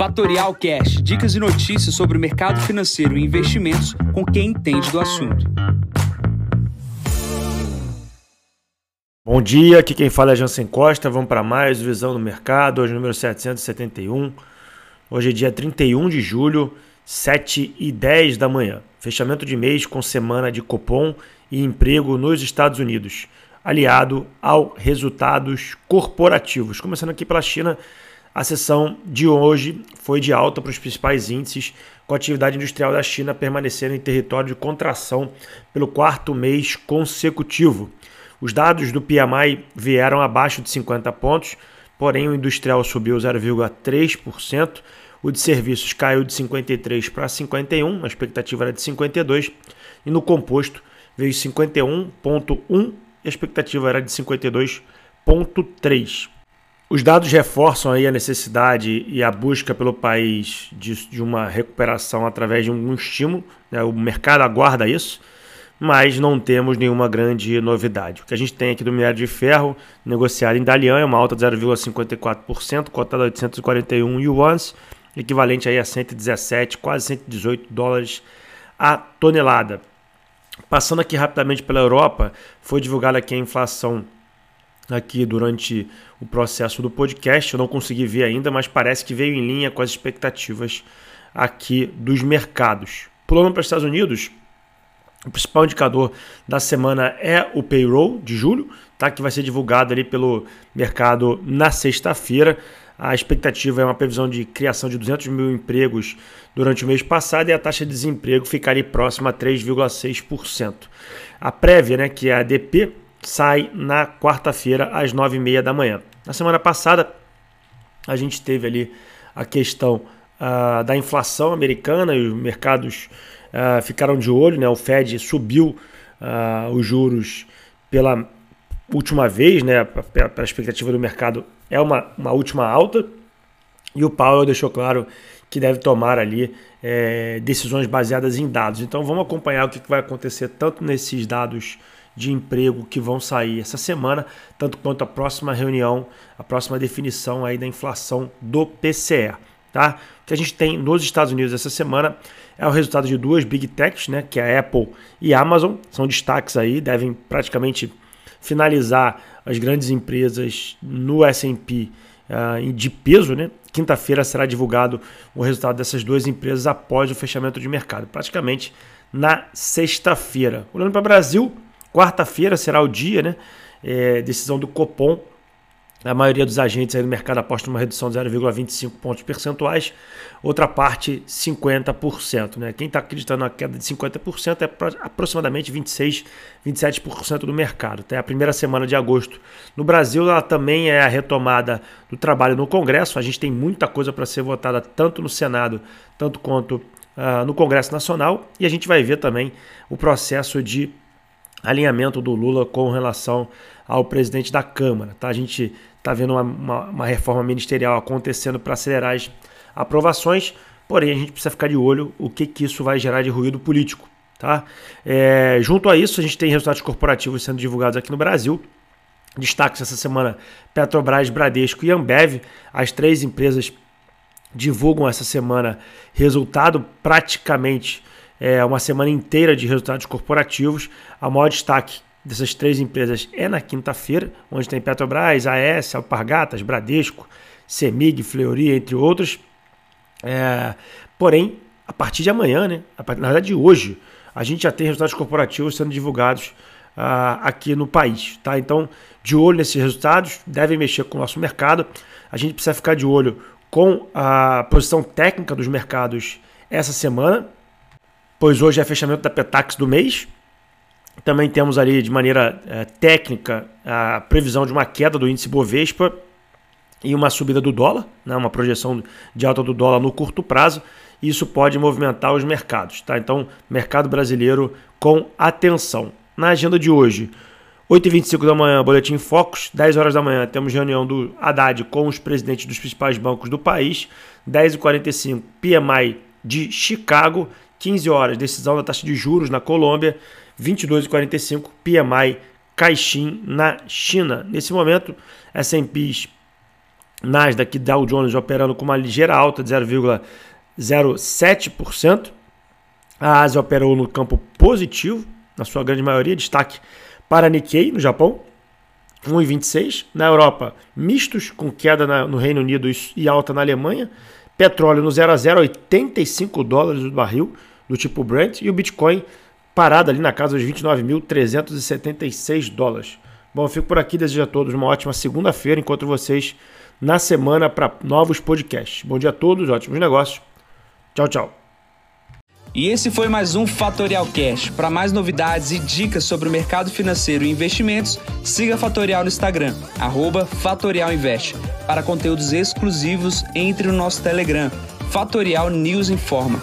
Fatorial Cash, dicas e notícias sobre o mercado financeiro e investimentos com quem entende do assunto. Bom dia, aqui quem fala é Jansen Costa. Vamos para mais Visão do Mercado, hoje número 771. Hoje é dia 31 de julho, 7 e 10 da manhã. Fechamento de mês com semana de Copom e emprego nos Estados Unidos, aliado ao resultados corporativos. Começando aqui pela China, a sessão de hoje foi de alta para os principais índices, com a atividade industrial da China permanecendo em território de contração pelo quarto mês consecutivo. Os dados do PMI vieram abaixo de 50 pontos, porém o industrial subiu 0,3%, o de serviços caiu de 53 para 51, a expectativa era de 52, e no composto veio 51,1, a expectativa era de 52,3. Os dados reforçam aí a necessidade e a busca pelo país de, de uma recuperação através de um estímulo. Né? O mercado aguarda isso, mas não temos nenhuma grande novidade. O que a gente tem aqui do minério de ferro negociado em Dalian é uma alta de 0,54%, cotada a 841 yuans, equivalente aí a 117, quase 118 dólares a tonelada. Passando aqui rapidamente pela Europa, foi divulgada aqui a inflação aqui durante o processo do podcast. Eu não consegui ver ainda, mas parece que veio em linha com as expectativas aqui dos mercados. Pulando para os Estados Unidos, o principal indicador da semana é o payroll de julho, tá? que vai ser divulgado ali pelo mercado na sexta-feira. A expectativa é uma previsão de criação de 200 mil empregos durante o mês passado e a taxa de desemprego ficaria próxima a 3,6%. A prévia, né, que é a ADP, sai na quarta-feira às 9h30 da manhã. Na semana passada, a gente teve ali a questão uh, da inflação americana e os mercados uh, ficaram de olho, né? o Fed subiu uh, os juros pela última vez, né? a expectativa do mercado é uma, uma última alta, e o Powell deixou claro que deve tomar ali é, decisões baseadas em dados. Então vamos acompanhar o que vai acontecer tanto nesses dados de emprego que vão sair essa semana, tanto quanto a próxima reunião, a próxima definição aí da inflação do PCE. Tá? O que a gente tem nos Estados Unidos essa semana é o resultado de duas Big Techs, né, que é a Apple e a Amazon, são destaques aí, devem praticamente finalizar as grandes empresas no S&P uh, de peso, né? Quinta-feira será divulgado o resultado dessas duas empresas após o fechamento de mercado, praticamente na sexta-feira. Olhando para o Brasil, Quarta-feira será o dia, né? É, decisão do Copom. A maioria dos agentes aí do mercado aposta uma redução de 0,25 pontos percentuais, outra parte 50%. Né? Quem está acreditando na queda de 50% é aproximadamente 26, 27% do mercado. Até a primeira semana de agosto. No Brasil, ela também é a retomada do trabalho no Congresso. A gente tem muita coisa para ser votada tanto no Senado, tanto quanto uh, no Congresso Nacional. E a gente vai ver também o processo de alinhamento do Lula com relação ao presidente da Câmara. Tá? A gente está vendo uma, uma, uma, reforma ministerial acontecendo para acelerar as aprovações, porém a gente precisa ficar de olho o que, que isso vai gerar de ruído político. Tá? É, junto a isso, a gente tem resultados corporativos sendo divulgados aqui no Brasil. Destaques essa semana: Petrobras, Bradesco e Ambev, as três empresas divulgam essa semana resultado praticamente é, uma semana inteira de resultados corporativos. A maior destaque dessas três empresas é na quinta-feira, onde tem Petrobras, AES, Alpargatas, Bradesco, Semig, Fleury, entre outros. É, porém, a partir de amanhã, né, na verdade de hoje, a gente já tem resultados corporativos sendo divulgados uh, aqui no país. Tá? Então, de olho nesses resultados, devem mexer com o nosso mercado. A gente precisa ficar de olho com a posição técnica dos mercados essa semana, pois hoje é fechamento da Petax do mês. Também temos ali de maneira é, técnica a previsão de uma queda do índice Bovespa e uma subida do dólar, né, uma projeção de alta do dólar no curto prazo. Isso pode movimentar os mercados. Tá? Então, mercado brasileiro com atenção. Na agenda de hoje, 8h25 da manhã, Boletim Focus. 10 horas da manhã, temos reunião do Haddad com os presidentes dos principais bancos do país. 10h45, PMI de Chicago. 15 horas, decisão da taxa de juros na Colômbia, 22,45 PMI Caixin na China. Nesse momento, S&Ps Nasdaq e Dow Jones operando com uma ligeira alta de 0,07%. A Ásia operou no campo positivo, na sua grande maioria, destaque para Nikkei, no Japão, 1,26. Na Europa, mistos, com queda no Reino Unido e alta na Alemanha. Petróleo no 0 a 0, 85 dólares o barril, do tipo Brent. E o Bitcoin parado ali na casa dos 29.376 dólares. Bom, eu fico por aqui, desejo a todos uma ótima segunda-feira. Encontro vocês na semana para novos podcasts. Bom dia a todos, ótimos negócios. Tchau, tchau. E esse foi mais um Fatorial Cash. Para mais novidades e dicas sobre o mercado financeiro e investimentos, siga Fatorial no Instagram, @fatorialinvest. Para conteúdos exclusivos, entre no nosso Telegram, Fatorial News Informa.